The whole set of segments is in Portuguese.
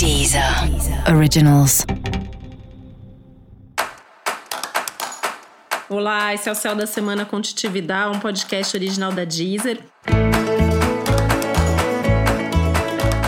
Deezer Originals. Olá, esse é o Céu da Semana com Titividade, um podcast original da Deezer.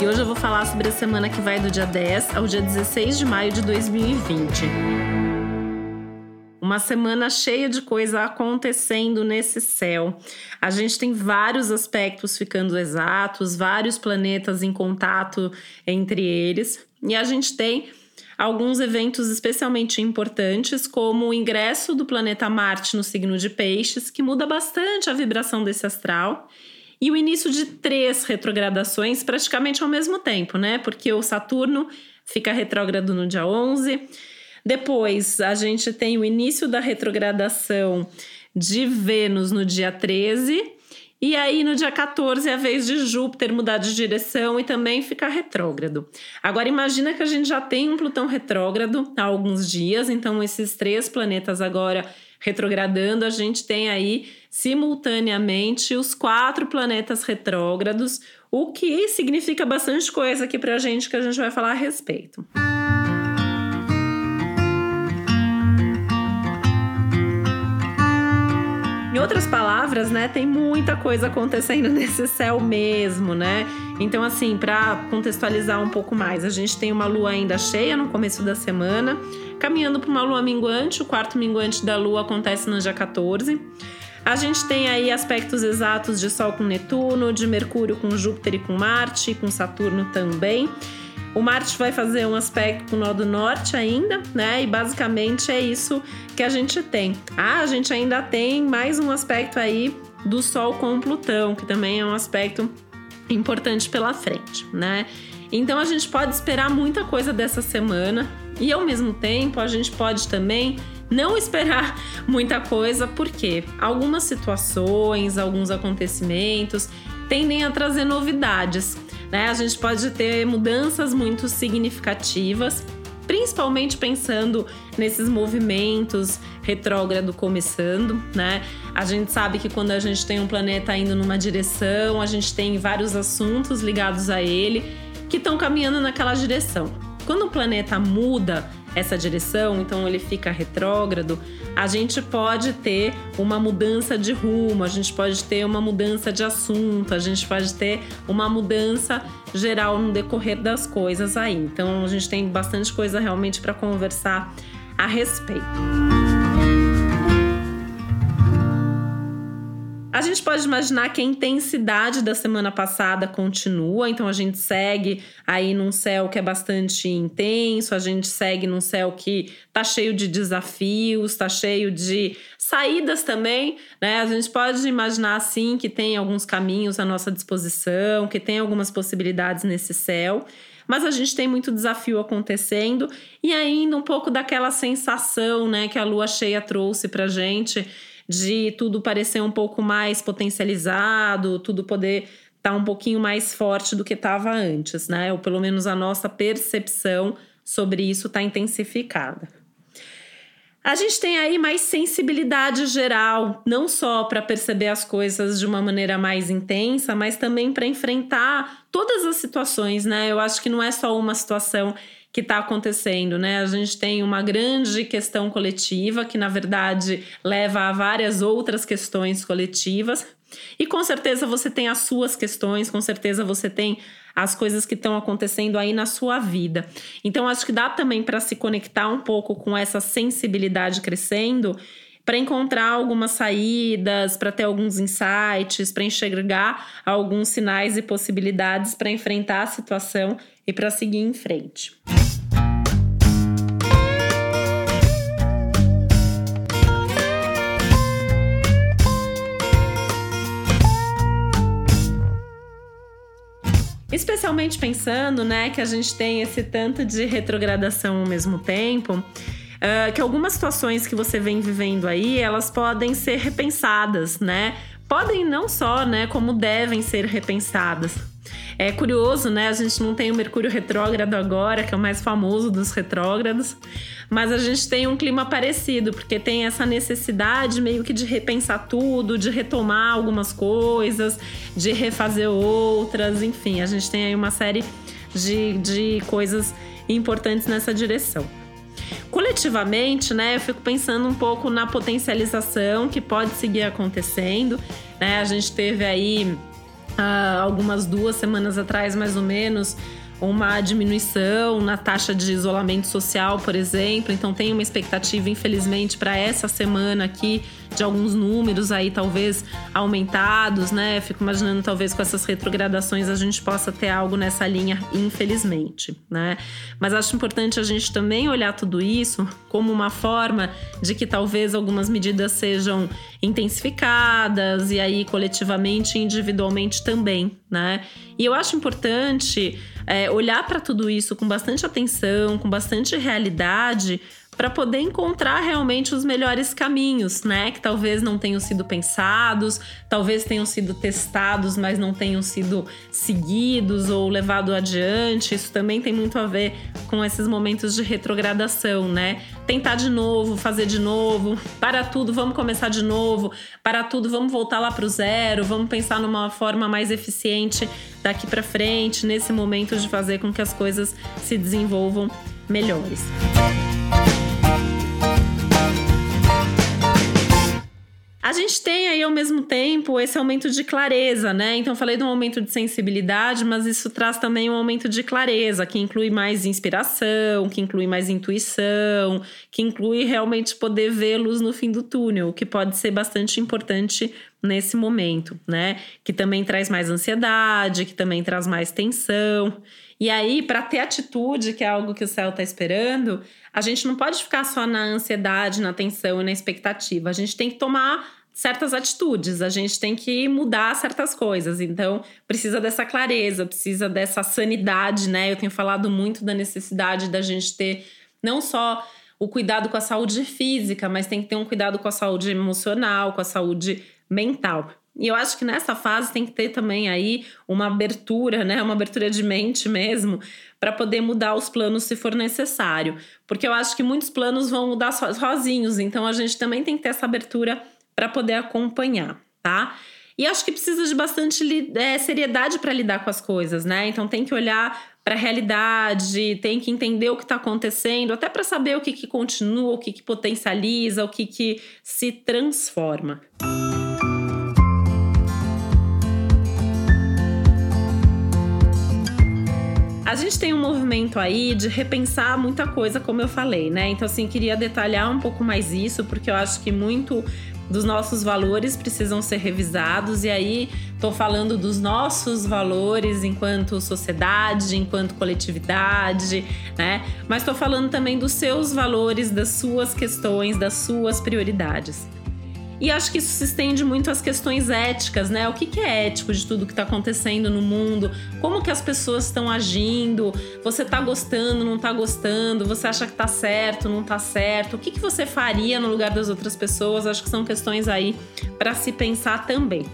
E hoje eu vou falar sobre a semana que vai do dia 10 ao dia 16 de maio de 2020. Uma semana cheia de coisa acontecendo nesse céu. A gente tem vários aspectos ficando exatos, vários planetas em contato entre eles, e a gente tem alguns eventos especialmente importantes, como o ingresso do planeta Marte no signo de Peixes, que muda bastante a vibração desse astral, e o início de três retrogradações praticamente ao mesmo tempo, né? Porque o Saturno fica retrógrado no dia 11 depois, a gente tem o início da retrogradação de Vênus no dia 13. E aí, no dia 14, é a vez de Júpiter mudar de direção e também ficar retrógrado. Agora, imagina que a gente já tem um Plutão retrógrado há alguns dias, então, esses três planetas agora retrogradando, a gente tem aí simultaneamente os quatro planetas retrógrados, o que significa bastante coisa aqui pra gente que a gente vai falar a respeito. Em outras palavras, né, tem muita coisa acontecendo nesse céu mesmo, né? Então, assim, para contextualizar um pouco mais, a gente tem uma lua ainda cheia no começo da semana, caminhando para uma lua minguante. O quarto minguante da lua acontece no dia 14. A gente tem aí aspectos exatos de Sol com Netuno, de Mercúrio com Júpiter e com Marte, com Saturno também. O Marte vai fazer um aspecto com o nó do norte ainda, né? E basicamente é isso que a gente tem. Ah, a gente ainda tem mais um aspecto aí do Sol com Plutão, que também é um aspecto importante pela frente, né? Então a gente pode esperar muita coisa dessa semana e ao mesmo tempo a gente pode também não esperar muita coisa, porque algumas situações, alguns acontecimentos tendem a trazer novidades. Né? A gente pode ter mudanças muito significativas, principalmente pensando nesses movimentos retrógrado começando, né? A gente sabe que quando a gente tem um planeta indo numa direção, a gente tem vários assuntos ligados a ele que estão caminhando naquela direção. Quando o planeta muda essa direção, então ele fica retrógrado, a gente pode ter uma mudança de rumo, a gente pode ter uma mudança de assunto, a gente pode ter uma mudança geral no decorrer das coisas aí. Então a gente tem bastante coisa realmente para conversar a respeito. A gente pode imaginar que a intensidade da semana passada continua, então a gente segue aí num céu que é bastante intenso, a gente segue num céu que tá cheio de desafios, tá cheio de saídas também, né? A gente pode imaginar assim que tem alguns caminhos à nossa disposição, que tem algumas possibilidades nesse céu mas a gente tem muito desafio acontecendo e ainda um pouco daquela sensação, né, que a lua cheia trouxe pra gente de tudo parecer um pouco mais potencializado, tudo poder estar tá um pouquinho mais forte do que estava antes, né? Ou pelo menos a nossa percepção sobre isso está intensificada. A gente tem aí mais sensibilidade geral, não só para perceber as coisas de uma maneira mais intensa, mas também para enfrentar todas as situações, né? Eu acho que não é só uma situação que está acontecendo, né? A gente tem uma grande questão coletiva que, na verdade, leva a várias outras questões coletivas. E com certeza você tem as suas questões, com certeza você tem as coisas que estão acontecendo aí na sua vida. Então, acho que dá também para se conectar um pouco com essa sensibilidade crescendo para encontrar algumas saídas, para ter alguns insights, para enxergar alguns sinais e possibilidades para enfrentar a situação e para seguir em frente. Especialmente pensando, né, que a gente tem esse tanto de retrogradação ao mesmo tempo, uh, que algumas situações que você vem vivendo aí, elas podem ser repensadas, né? Podem não só, né, como devem ser repensadas. É curioso, né? A gente não tem o Mercúrio retrógrado agora, que é o mais famoso dos retrógrados, mas a gente tem um clima parecido, porque tem essa necessidade meio que de repensar tudo, de retomar algumas coisas, de refazer outras, enfim, a gente tem aí uma série de, de coisas importantes nessa direção. Coletivamente, né, eu fico pensando um pouco na potencialização que pode seguir acontecendo. Né? A gente teve aí algumas duas semanas atrás, mais ou menos, uma diminuição na taxa de isolamento social, por exemplo. Então tem uma expectativa, infelizmente, para essa semana aqui de alguns números aí talvez aumentados, né? Fico imaginando talvez com essas retrogradações a gente possa ter algo nessa linha, infelizmente, né? Mas acho importante a gente também olhar tudo isso como uma forma de que talvez algumas medidas sejam intensificadas e aí coletivamente e individualmente também, né? E eu acho importante é, olhar para tudo isso com bastante atenção, com bastante realidade, para poder encontrar realmente os melhores caminhos, né? Que talvez não tenham sido pensados, talvez tenham sido testados, mas não tenham sido seguidos ou levado adiante. Isso também tem muito a ver com esses momentos de retrogradação, né? Tentar de novo, fazer de novo, para tudo, vamos começar de novo, para tudo, vamos voltar lá para o zero, vamos pensar numa forma mais eficiente daqui para frente, nesse momento de fazer com que as coisas se desenvolvam melhores. A gente tem aí ao mesmo tempo esse aumento de clareza, né? Então, falei do aumento de sensibilidade, mas isso traz também um aumento de clareza, que inclui mais inspiração, que inclui mais intuição, que inclui realmente poder ver luz no fim do túnel, que pode ser bastante importante nesse momento, né? Que também traz mais ansiedade, que também traz mais tensão. E aí, para ter atitude, que é algo que o céu está esperando, a gente não pode ficar só na ansiedade, na tensão e na expectativa. A gente tem que tomar certas atitudes, a gente tem que mudar certas coisas. Então, precisa dessa clareza, precisa dessa sanidade, né? Eu tenho falado muito da necessidade da gente ter não só o cuidado com a saúde física, mas tem que ter um cuidado com a saúde emocional, com a saúde mental. E eu acho que nessa fase tem que ter também aí uma abertura, né? Uma abertura de mente mesmo, para poder mudar os planos se for necessário. Porque eu acho que muitos planos vão mudar sozinhos, então a gente também tem que ter essa abertura para poder acompanhar, tá? E acho que precisa de bastante é, seriedade para lidar com as coisas, né? Então tem que olhar para a realidade, tem que entender o que está acontecendo, até para saber o que, que continua, o que, que potencializa, o que, que se transforma. A gente tem um movimento aí de repensar muita coisa, como eu falei, né? Então, assim, queria detalhar um pouco mais isso, porque eu acho que muito dos nossos valores precisam ser revisados, e aí estou falando dos nossos valores enquanto sociedade, enquanto coletividade, né? Mas estou falando também dos seus valores, das suas questões, das suas prioridades. E acho que isso se estende muito às questões éticas, né? O que, que é ético de tudo que está acontecendo no mundo? Como que as pessoas estão agindo? Você está gostando, não está gostando? Você acha que está certo, não está certo? O que, que você faria no lugar das outras pessoas? Acho que são questões aí para se pensar também.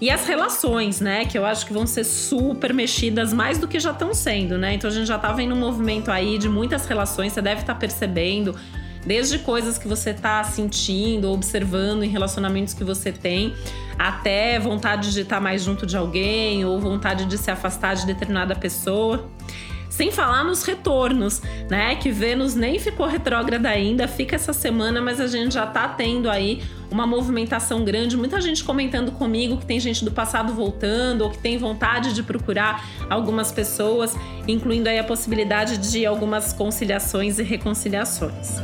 E as relações, né? Que eu acho que vão ser super mexidas mais do que já estão sendo, né? Então a gente já tá vendo um movimento aí de muitas relações, você deve estar tá percebendo Desde coisas que você está sentindo, observando em relacionamentos que você tem, até vontade de estar mais junto de alguém ou vontade de se afastar de determinada pessoa. Sem falar nos retornos, né? Que Vênus nem ficou retrógrada ainda, fica essa semana, mas a gente já tá tendo aí uma movimentação grande. Muita gente comentando comigo que tem gente do passado voltando ou que tem vontade de procurar algumas pessoas, incluindo aí a possibilidade de algumas conciliações e reconciliações.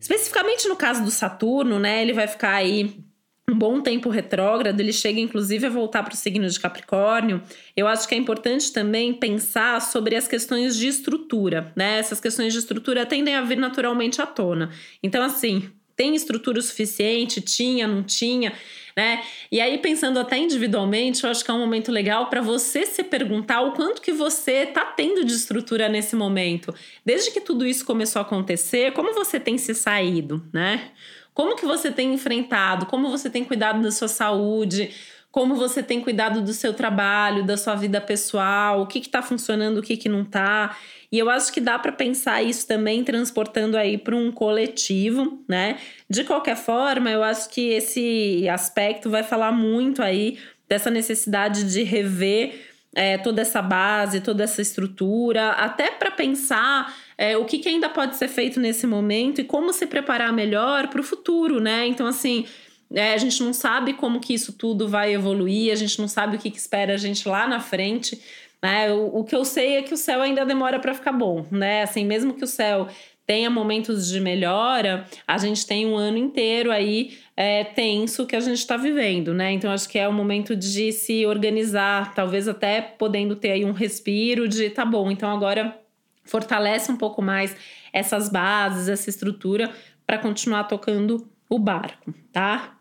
Especificamente no caso do Saturno, né? Ele vai ficar aí um bom tempo retrógrado, ele chega inclusive a voltar para o signo de Capricórnio. Eu acho que é importante também pensar sobre as questões de estrutura, né? Essas questões de estrutura tendem a vir naturalmente à tona. Então, assim, tem estrutura suficiente? Tinha, não tinha? Né? E aí, pensando até individualmente, eu acho que é um momento legal para você se perguntar o quanto que você está tendo de estrutura nesse momento. Desde que tudo isso começou a acontecer, como você tem se saído, né? Como que você tem enfrentado? Como você tem cuidado da sua saúde? Como você tem cuidado do seu trabalho, da sua vida pessoal? O que está funcionando, o que, que não está? E eu acho que dá para pensar isso também transportando aí para um coletivo, né? De qualquer forma, eu acho que esse aspecto vai falar muito aí dessa necessidade de rever é, toda essa base, toda essa estrutura, até para pensar é, o que, que, ainda pode ser feito nesse momento e como se preparar melhor para o futuro, né? Então, assim, é, a gente não sabe como que isso tudo vai evoluir, a gente não sabe o que, que espera a gente lá na frente. Né? O, o que eu sei é que o céu ainda demora para ficar bom, né? Assim, mesmo que o céu tenha momentos de melhora, a gente tem um ano inteiro aí é, tenso que a gente está vivendo, né? Então acho que é o momento de se organizar, talvez até podendo ter aí um respiro de tá bom, então agora fortalece um pouco mais essas bases, essa estrutura para continuar tocando o barco, tá?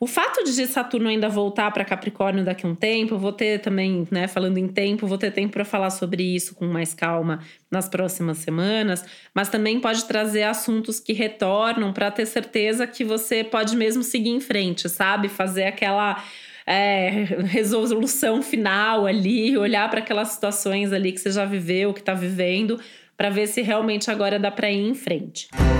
O fato de Saturno ainda voltar para Capricórnio daqui a um tempo, vou ter também, né, falando em tempo, vou ter tempo para falar sobre isso com mais calma nas próximas semanas, mas também pode trazer assuntos que retornam para ter certeza que você pode mesmo seguir em frente, sabe? Fazer aquela é, resolução final ali, olhar para aquelas situações ali que você já viveu, que está vivendo, para ver se realmente agora dá para ir em frente. Música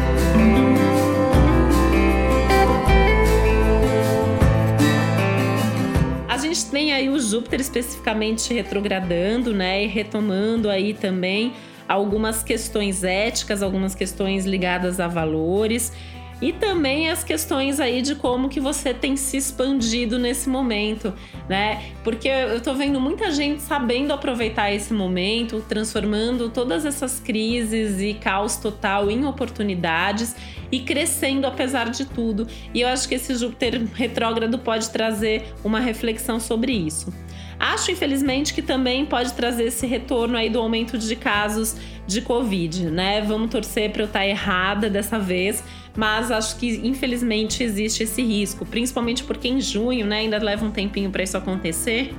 gente tem aí o Júpiter especificamente retrogradando, né, e retomando aí também algumas questões éticas, algumas questões ligadas a valores e também as questões aí de como que você tem se expandido nesse momento, né? Porque eu tô vendo muita gente sabendo aproveitar esse momento, transformando todas essas crises e caos total em oportunidades e crescendo apesar de tudo. E eu acho que esse Júpiter retrógrado pode trazer uma reflexão sobre isso. Acho, infelizmente, que também pode trazer esse retorno aí do aumento de casos de Covid, né? Vamos torcer para eu estar errada dessa vez, mas acho que infelizmente existe esse risco, principalmente porque em junho, né, ainda leva um tempinho para isso acontecer.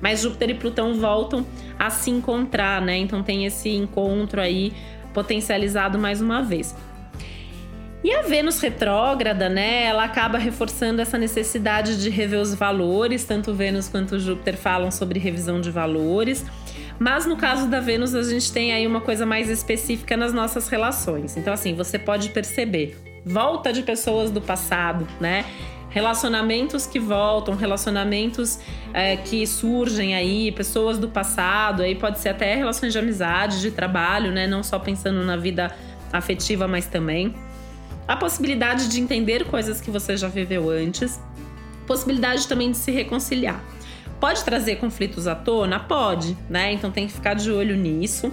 Mas Júpiter e Plutão voltam a se encontrar, né? Então tem esse encontro aí potencializado mais uma vez. E a Vênus retrógrada, né, ela acaba reforçando essa necessidade de rever os valores, tanto Vênus quanto Júpiter falam sobre revisão de valores. Mas no caso da Vênus, a gente tem aí uma coisa mais específica nas nossas relações. Então, assim, você pode perceber volta de pessoas do passado, né? Relacionamentos que voltam, relacionamentos é, que surgem aí, pessoas do passado, aí pode ser até relações de amizade, de trabalho, né? Não só pensando na vida afetiva, mas também a possibilidade de entender coisas que você já viveu antes, possibilidade também de se reconciliar. Pode trazer conflitos à tona? Pode, né? Então tem que ficar de olho nisso.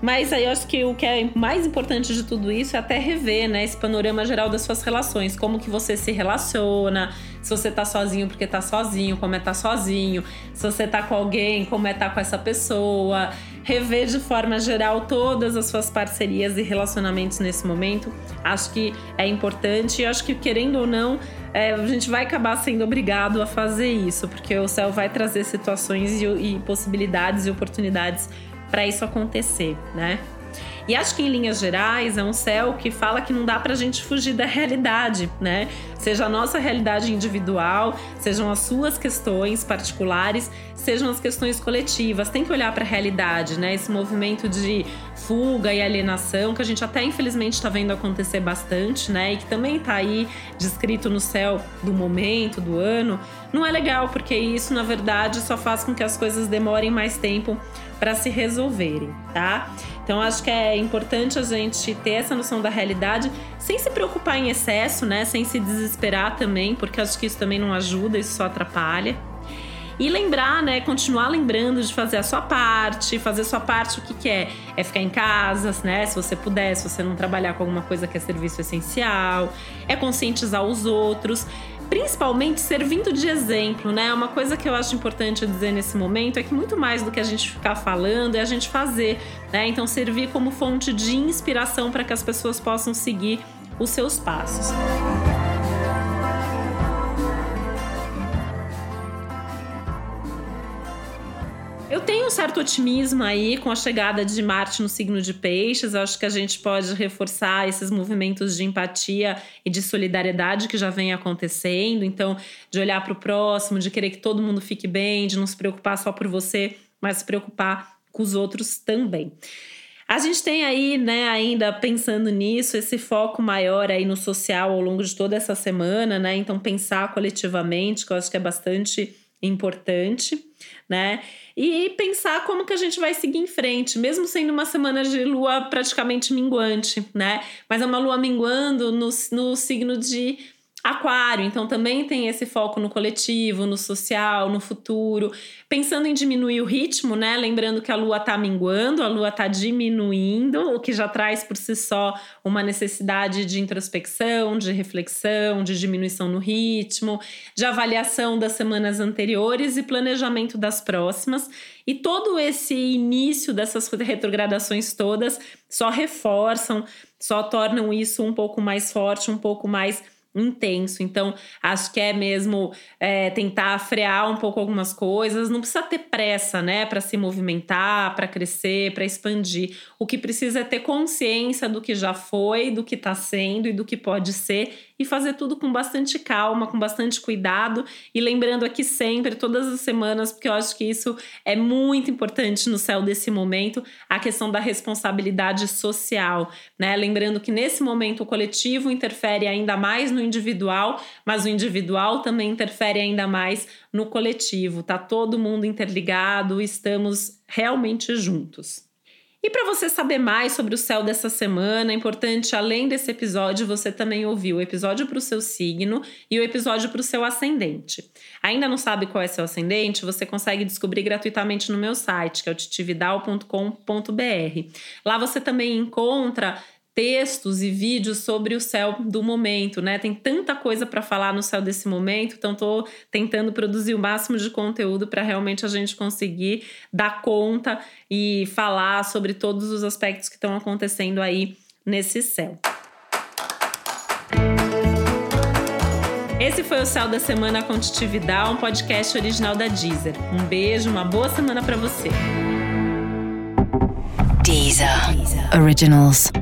Mas aí eu acho que o que é mais importante de tudo isso é até rever, né, esse panorama geral das suas relações, como que você se relaciona, se você tá sozinho porque tá sozinho, como é tá sozinho, se você tá com alguém, como é tá com essa pessoa, rever de forma geral todas as suas parcerias e relacionamentos nesse momento. Acho que é importante e acho que querendo ou não, é, a gente vai acabar sendo obrigado a fazer isso, porque o céu vai trazer situações e, e possibilidades e oportunidades para isso acontecer, né? E acho que em linhas gerais é um céu que fala que não dá para a gente fugir da realidade, né? Seja a nossa realidade individual, sejam as suas questões particulares, sejam as questões coletivas. Tem que olhar para a realidade, né? Esse movimento de fuga e alienação que a gente até infelizmente está vendo acontecer bastante, né? E que também está aí descrito no céu do momento, do ano, não é legal porque isso na verdade só faz com que as coisas demorem mais tempo para se resolverem, tá? Então acho que é importante a gente ter essa noção da realidade sem se preocupar em excesso, né? Sem se desesperar também, porque acho que isso também não ajuda, isso só atrapalha. E lembrar, né? Continuar lembrando de fazer a sua parte. Fazer a sua parte, o que, que é? É ficar em casa, né? Se você puder, se você não trabalhar com alguma coisa que é serviço essencial. É conscientizar os outros principalmente servindo de exemplo, né? Uma coisa que eu acho importante dizer nesse momento é que muito mais do que a gente ficar falando é a gente fazer, né? Então servir como fonte de inspiração para que as pessoas possam seguir os seus passos. Eu tenho um certo otimismo aí com a chegada de Marte no signo de Peixes. Eu acho que a gente pode reforçar esses movimentos de empatia e de solidariedade que já vem acontecendo. Então, de olhar para o próximo, de querer que todo mundo fique bem, de não se preocupar só por você, mas se preocupar com os outros também. A gente tem aí, né, ainda pensando nisso, esse foco maior aí no social ao longo de toda essa semana, né? Então, pensar coletivamente, que eu acho que é bastante importante, né? E pensar como que a gente vai seguir em frente, mesmo sendo uma semana de lua praticamente minguante, né? Mas é uma lua minguando no, no signo de Aquário, então também tem esse foco no coletivo, no social, no futuro, pensando em diminuir o ritmo, né? Lembrando que a lua tá minguando, a lua tá diminuindo, o que já traz por si só uma necessidade de introspecção, de reflexão, de diminuição no ritmo, de avaliação das semanas anteriores e planejamento das próximas. E todo esse início dessas retrogradações todas só reforçam, só tornam isso um pouco mais forte, um pouco mais intenso. Então, acho que é mesmo é, tentar frear um pouco algumas coisas. Não precisa ter pressa, né, para se movimentar, para crescer, para expandir. O que precisa é ter consciência do que já foi, do que está sendo e do que pode ser e fazer tudo com bastante calma, com bastante cuidado e lembrando aqui sempre, todas as semanas, porque eu acho que isso é muito importante no céu desse momento, a questão da responsabilidade social, né? Lembrando que nesse momento o coletivo interfere ainda mais no individual, mas o individual também interfere ainda mais no coletivo. Tá todo mundo interligado, estamos realmente juntos. E para você saber mais sobre o céu dessa semana, é importante, além desse episódio, você também ouvir o episódio para o seu signo e o episódio para o seu ascendente. Ainda não sabe qual é seu ascendente? Você consegue descobrir gratuitamente no meu site, que é o titividal.com.br. Lá você também encontra textos e vídeos sobre o céu do momento, né? Tem tanta coisa para falar no céu desse momento, então estou tentando produzir o máximo de conteúdo para realmente a gente conseguir dar conta e falar sobre todos os aspectos que estão acontecendo aí nesse céu. Esse foi o Céu da Semana com um podcast original da Deezer. Um beijo, uma boa semana para você. Deezer. Deezer. Originals.